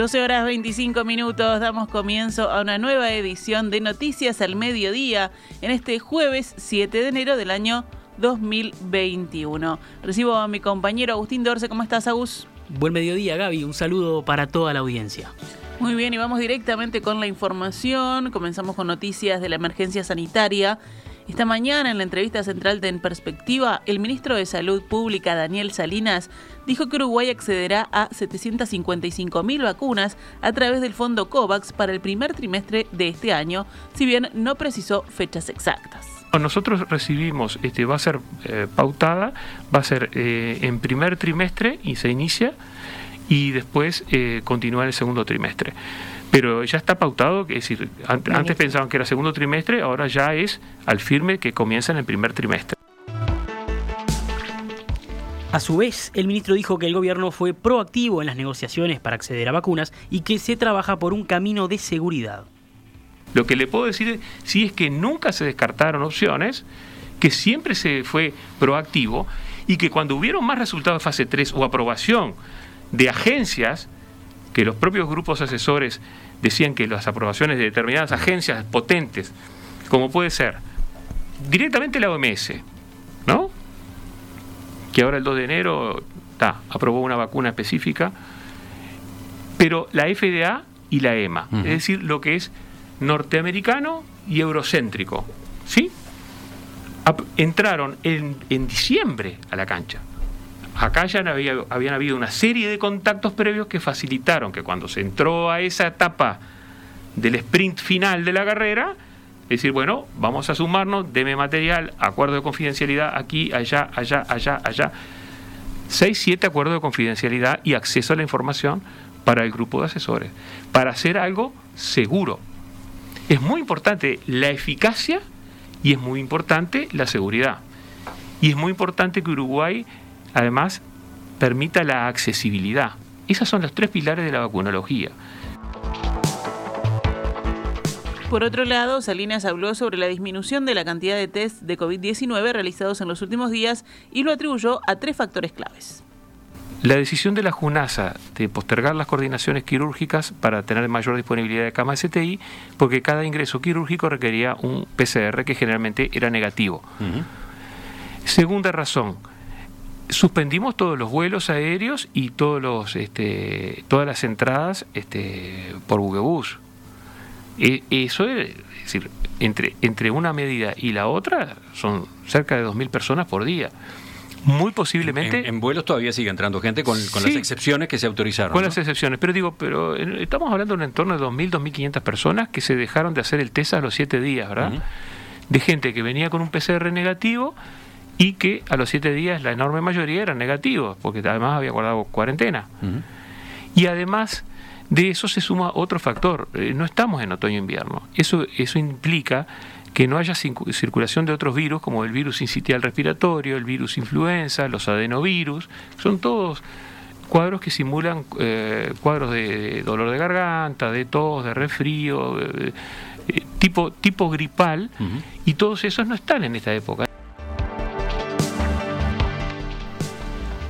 12 horas 25 minutos, damos comienzo a una nueva edición de Noticias al Mediodía en este jueves 7 de enero del año 2021. Recibo a mi compañero Agustín Dorce, ¿cómo estás Agus? Buen mediodía Gaby, un saludo para toda la audiencia. Muy bien, y vamos directamente con la información. Comenzamos con noticias de la emergencia sanitaria. Esta mañana, en la entrevista central de En Perspectiva, el ministro de Salud Pública, Daniel Salinas, dijo que Uruguay accederá a 755.000 vacunas a través del fondo COVAX para el primer trimestre de este año, si bien no precisó fechas exactas. Nosotros recibimos, este, va a ser eh, pautada, va a ser eh, en primer trimestre y se inicia y después eh, continúa en el segundo trimestre pero ya está pautado, es decir, antes pensaban que era segundo trimestre, ahora ya es al firme que comienza en el primer trimestre. A su vez, el ministro dijo que el gobierno fue proactivo en las negociaciones para acceder a vacunas y que se trabaja por un camino de seguridad. Lo que le puedo decir sí es que nunca se descartaron opciones, que siempre se fue proactivo y que cuando hubieron más resultados de fase 3 o aprobación de agencias, que los propios grupos asesores decían que las aprobaciones de determinadas agencias potentes, como puede ser directamente la OMS, ¿no? Que ahora el 2 de enero aprobó una vacuna específica, pero la FDA y la EMA, es decir, lo que es norteamericano y eurocéntrico, ¿sí? entraron en, en diciembre a la cancha acá ya había, habían habido una serie de contactos previos que facilitaron que cuando se entró a esa etapa del sprint final de la carrera, decir, bueno, vamos a sumarnos, deme material, acuerdo de confidencialidad aquí, allá, allá, allá, allá. Seis, siete acuerdos de confidencialidad y acceso a la información para el grupo de asesores, para hacer algo seguro. Es muy importante la eficacia y es muy importante la seguridad. Y es muy importante que Uruguay además permita la accesibilidad. Esos son los tres pilares de la vacunología. Por otro lado, Salinas habló sobre la disminución de la cantidad de test de COVID-19 realizados en los últimos días y lo atribuyó a tres factores claves. La decisión de la JUNASA de postergar las coordinaciones quirúrgicas para tener mayor disponibilidad de camas STI, porque cada ingreso quirúrgico requería un PCR que generalmente era negativo. Segunda razón, suspendimos todos los vuelos aéreos y todos los, este, todas las entradas este, por buquebús. E, eso es, decir, entre, entre una medida y la otra son cerca de 2.000 personas por día. Muy posiblemente... En, vuelos todavía sigue entrando gente con, las excepciones que se autorizaron. Con las excepciones, pero digo, pero estamos hablando de un entorno de 2.000, 2.500 personas que se dejaron de hacer el test a los 7 días, ¿verdad? De gente que venía con un PCR negativo y que a los siete días la enorme mayoría eran negativos, porque además había guardado cuarentena. Y además de eso se suma otro factor, eh, no estamos en otoño-invierno, eso, eso implica que no haya circulación de otros virus como el virus incitial respiratorio, el virus influenza, los adenovirus, son todos cuadros que simulan eh, cuadros de dolor de garganta, de tos, de resfrío, tipo, tipo gripal, y todos esos no están en esta época.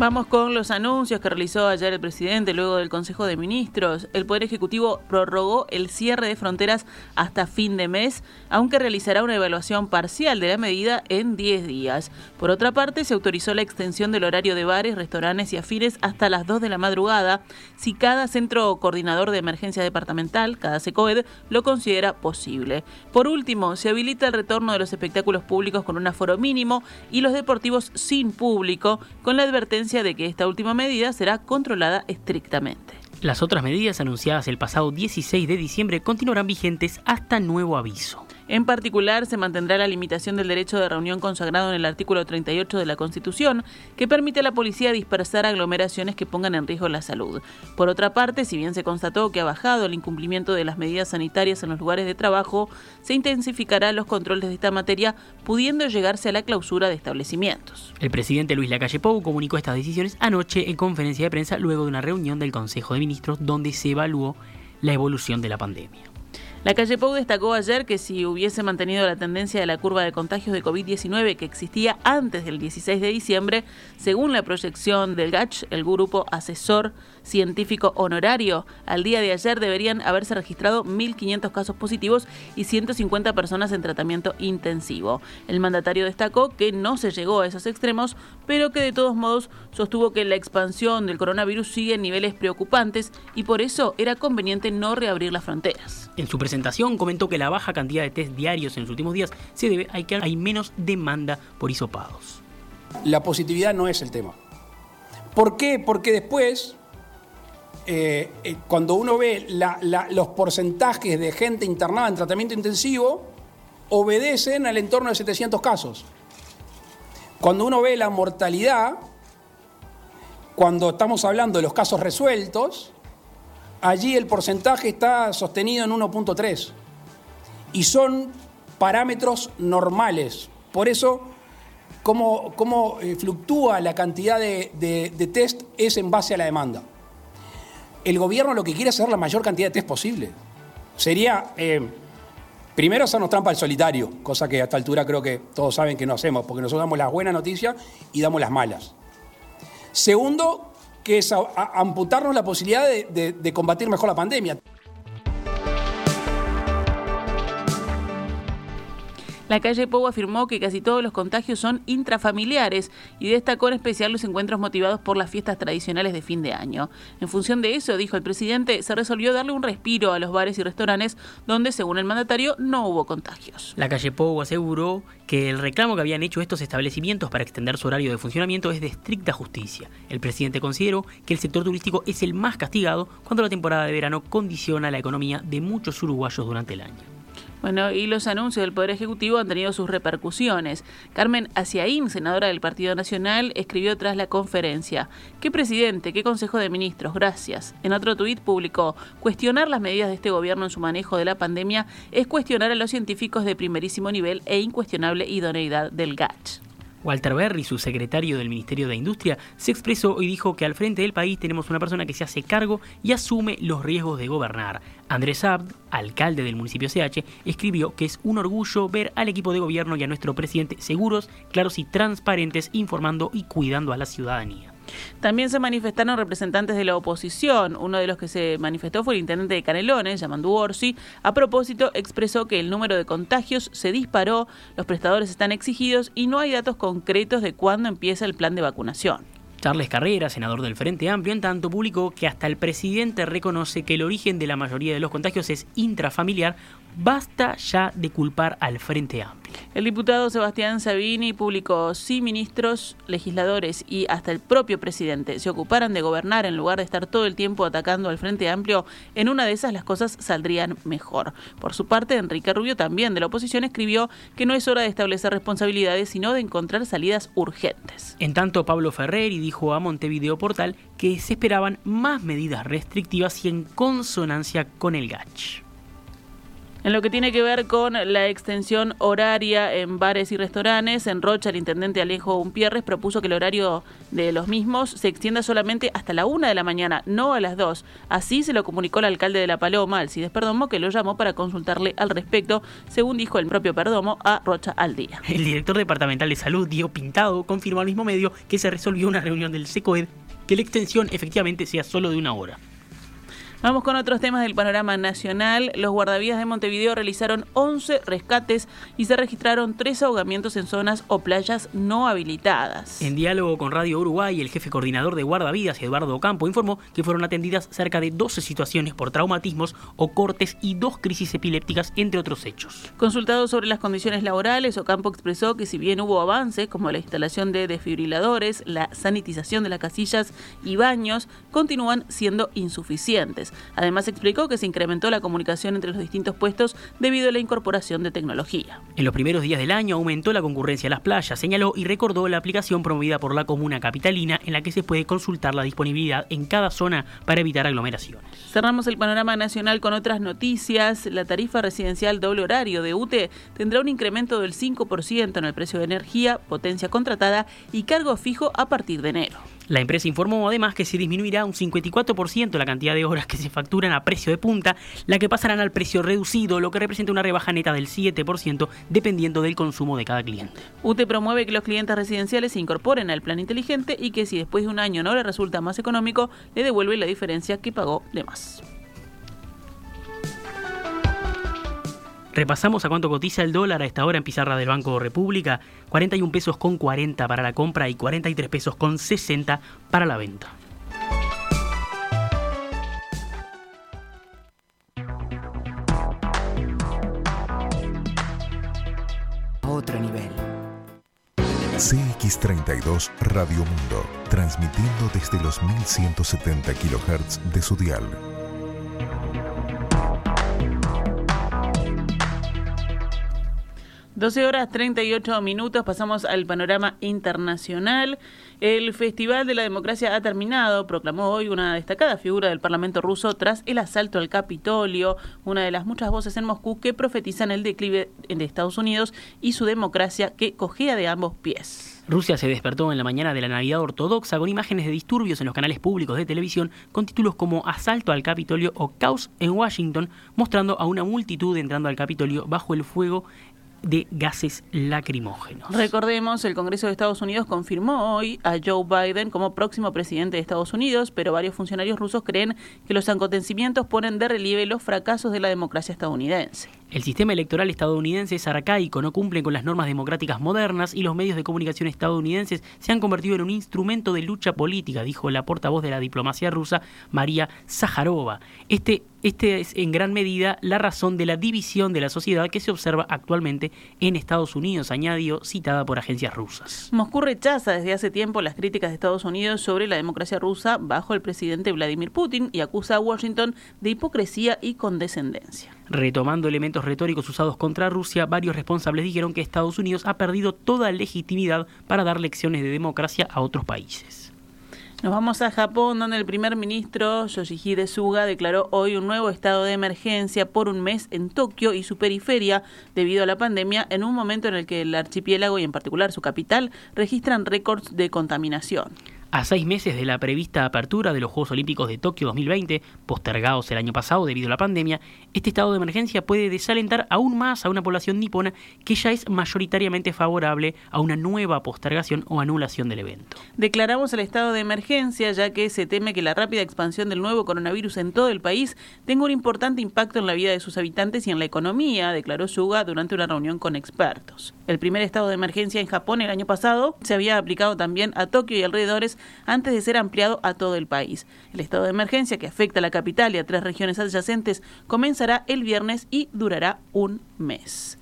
Vamos con los anuncios que realizó ayer el presidente luego del Consejo de Ministros. El Poder Ejecutivo prorrogó el cierre de fronteras hasta fin de mes, aunque realizará una evaluación parcial de la medida en 10 días. Por otra parte, se autorizó la extensión del horario de bares, restaurantes y afines hasta las 2 de la madrugada si cada centro coordinador de emergencia departamental, cada SECOED, lo considera posible. Por último, se habilita el retorno de los espectáculos públicos con un aforo mínimo y los deportivos sin público, con la advertencia de que esta última medida será controlada estrictamente. Las otras medidas anunciadas el pasado 16 de diciembre continuarán vigentes hasta nuevo aviso. En particular, se mantendrá la limitación del derecho de reunión consagrado en el artículo 38 de la Constitución, que permite a la policía dispersar aglomeraciones que pongan en riesgo la salud. Por otra parte, si bien se constató que ha bajado el incumplimiento de las medidas sanitarias en los lugares de trabajo, se intensificará los controles de esta materia, pudiendo llegarse a la clausura de establecimientos. El presidente Luis Lacalle Pou comunicó estas decisiones anoche en conferencia de prensa luego de una reunión del Consejo de Ministros donde se evaluó la evolución de la pandemia. La calle Pou destacó ayer que si hubiese mantenido la tendencia de la curva de contagios de COVID-19 que existía antes del 16 de diciembre, según la proyección del GACH, el grupo asesor científico honorario, al día de ayer deberían haberse registrado 1.500 casos positivos y 150 personas en tratamiento intensivo. El mandatario destacó que no se llegó a esos extremos, pero que de todos modos sostuvo que la expansión del coronavirus sigue en niveles preocupantes y por eso era conveniente no reabrir las fronteras. Presentación comentó que la baja cantidad de test diarios en los últimos días se debe a que hay menos demanda por hisopados. La positividad no es el tema. ¿Por qué? Porque después, eh, eh, cuando uno ve los porcentajes de gente internada en tratamiento intensivo, obedecen al entorno de 700 casos. Cuando uno ve la mortalidad, cuando estamos hablando de los casos resueltos, allí el porcentaje está sostenido en 1.3 y son parámetros normales. Por eso, cómo, eh, fluctúa la cantidad de, test es en base a la demanda. El gobierno lo que quiere es hacer la mayor cantidad de test posible. Sería, eh, primero, hacernos trampa al solitario, cosa que a esta altura creo que todos saben que no hacemos, porque nosotros damos las buenas noticias y damos las malas. Segundo, que es amputarnos la posibilidad de, combatir mejor la pandemia. La calle Pou afirmó que casi todos los contagios son intrafamiliares y destacó en especial los encuentros motivados por las fiestas tradicionales de fin de año. En función de eso, dijo el presidente, se resolvió darle un respiro a los bares y restaurantes donde, según el mandatario, no hubo contagios. La calle Pou aseguró que el reclamo que habían hecho estos establecimientos para extender su horario de funcionamiento es de estricta justicia. El presidente consideró que el sector turístico es el más castigado cuando la temporada de verano condiciona la economía de muchos uruguayos durante el año. Bueno, y los anuncios del Poder Ejecutivo han tenido sus repercusiones. Carmen Asiaín, senadora del Partido Nacional, escribió tras la conferencia, ¿qué presidente, qué consejo de ministros? Gracias. En otro tuit publicó, cuestionar las medidas de este gobierno en su manejo de la pandemia es cuestionar a los científicos de primerísimo nivel e incuestionable idoneidad del GACH. Walter Berry, su secretario del Ministerio de Industria, se expresó y dijo que al frente del país tenemos una persona que se hace cargo y asume los riesgos de gobernar. Andrés Abd, alcalde del municipio CH, escribió que es un orgullo ver al equipo de gobierno y a nuestro presidente seguros, claros y transparentes, informando y cuidando a la ciudadanía. También se manifestaron representantes de la oposición. Uno de los que se manifestó fue el intendente de Canelones, Yamandu Orsi. A propósito, expresó que el número de contagios se disparó, los prestadores están exigidos y no hay datos concretos de cuándo empieza el plan de vacunación. Charles Carrera, senador del Frente Amplio, en tanto publicó que hasta el presidente reconoce que el origen de la mayoría de los contagios es intrafamiliar, basta ya de culpar al Frente Amplio. El diputado Sebastián Sabini publicó si ministros, legisladores y hasta el propio presidente se ocuparan de gobernar en lugar de estar todo el tiempo atacando al Frente Amplio, en una de esas las cosas saldrían mejor. Por su parte, Enrique Rubio, también de la oposición, escribió que no es hora de establecer responsabilidades, sino de encontrar salidas urgentes. En tanto, Pablo Ferreri dijo a Montevideo Portal que se esperaban más medidas restrictivas y en consonancia con el GACH. En lo que tiene que ver con la extensión horaria en bares y restaurantes, en Rocha el intendente Alejo Umpierres propuso que el horario de los mismos se extienda solamente hasta la una de la mañana, no a las dos. Así se lo comunicó el alcalde de La Paloma, Alcides Perdomo, que lo llamó para consultarle al respecto, según dijo el propio Perdomo, a Rocha al día. El director departamental de salud, Diego Pintado, confirmó al mismo medio que se resolvió una reunión del SECOED que la extensión efectivamente sea solo de una hora. Vamos con otros temas del panorama nacional. Los guardavías de Montevideo realizaron 11 rescates y se registraron tres ahogamientos en zonas o playas no habilitadas. En diálogo con Radio Uruguay, el jefe coordinador de guardavidas, Eduardo Campo, informó que fueron atendidas cerca de 12 situaciones por traumatismos o cortes y dos crisis epilépticas, entre otros hechos. Consultado sobre las condiciones laborales, Ocampo expresó que si bien hubo avances como la instalación de desfibriladores, la sanitización de las casillas y baños, continúan siendo insuficientes. Además explicó que se incrementó la comunicación entre los distintos puestos debido a la incorporación de tecnología. En los primeros días del año aumentó la concurrencia a las playas, señaló y recordó la aplicación promovida por la comuna capitalina en la que se puede consultar la disponibilidad en cada zona para evitar aglomeraciones. Cerramos el panorama nacional con otras noticias. La tarifa residencial doble horario de UTE tendrá un incremento del 5% en el precio de energía, potencia contratada y cargo fijo a partir de enero. La empresa informó además que se disminuirá un 54% la cantidad de horas que se facturan a precio de punta, la que pasarán al precio reducido, lo que representa una rebaja neta del 7% dependiendo del consumo de cada cliente. UTE promueve que los clientes residenciales se incorporen al plan inteligente y que si después de un año no le resulta más económico, le devuelve la diferencia que pagó de más. Repasamos a cuánto cotiza el dólar a esta hora en pizarra del Banco República. 41 pesos con 40 para la compra y 43 pesos con 60 para la venta. Otro nivel. CX32 Radio Mundo, transmitiendo desde los 1170 kHz de su dial 12 horas 38 minutos, pasamos al panorama internacional. El Festival de la Democracia ha terminado, proclamó hoy una destacada figura del Parlamento ruso tras el asalto al Capitolio, una de las muchas voces en Moscú que profetizan el declive de Estados Unidos y su democracia que cogía de ambos pies. Rusia se despertó en la mañana de la Navidad ortodoxa con imágenes de disturbios en los canales públicos de televisión con títulos como Asalto al Capitolio o Caos en Washington, mostrando a una multitud entrando al Capitolio bajo el fuego de gases lacrimógenos. Recordemos, el Congreso de Estados Unidos confirmó hoy a Joe Biden como próximo presidente de Estados Unidos, pero varios funcionarios rusos creen que los acontecimientos ponen de relieve los fracasos de la democracia estadounidense. El sistema electoral estadounidense es arcaico, no cumple con las normas democráticas modernas y los medios de comunicación estadounidenses se han convertido en un instrumento de lucha política, dijo la portavoz de la diplomacia rusa, María Zaharova. Este, este es en gran medida la razón de la división de la sociedad que se observa actualmente en Estados Unidos, añadió, citada por agencias rusas. Moscú rechaza desde hace tiempo las críticas de Estados Unidos sobre la democracia rusa bajo el presidente Vladimir Putin y acusa a Washington de hipocresía y condescendencia. Retomando elementos retóricos usados contra Rusia, varios responsables dijeron que Estados Unidos ha perdido toda legitimidad para dar lecciones de democracia a otros países. Nos vamos a Japón, donde el primer ministro Yoshihide Suga declaró hoy un nuevo estado de emergencia por un mes en Tokio y su periferia debido a la pandemia, en un momento en el que el archipiélago y en particular su capital registran récords de contaminación. A seis meses de la prevista apertura de los Juegos Olímpicos de Tokio 2020, postergados el año pasado debido a la pandemia, este estado de emergencia puede desalentar aún más a una población nipona que ya es mayoritariamente favorable a una nueva postergación o anulación del evento. Declaramos el estado de emergencia ya que se teme que la rápida expansión del nuevo coronavirus en todo el país tenga un importante impacto en la vida de sus habitantes y en la economía, declaró Suga durante una reunión con expertos. El primer estado de emergencia en Japón el año pasado se había aplicado también a Tokio y alrededores antes de ser ampliado a todo el país. El estado de emergencia que afecta a la capital y a tres regiones adyacentes comenzará el viernes y durará un mes.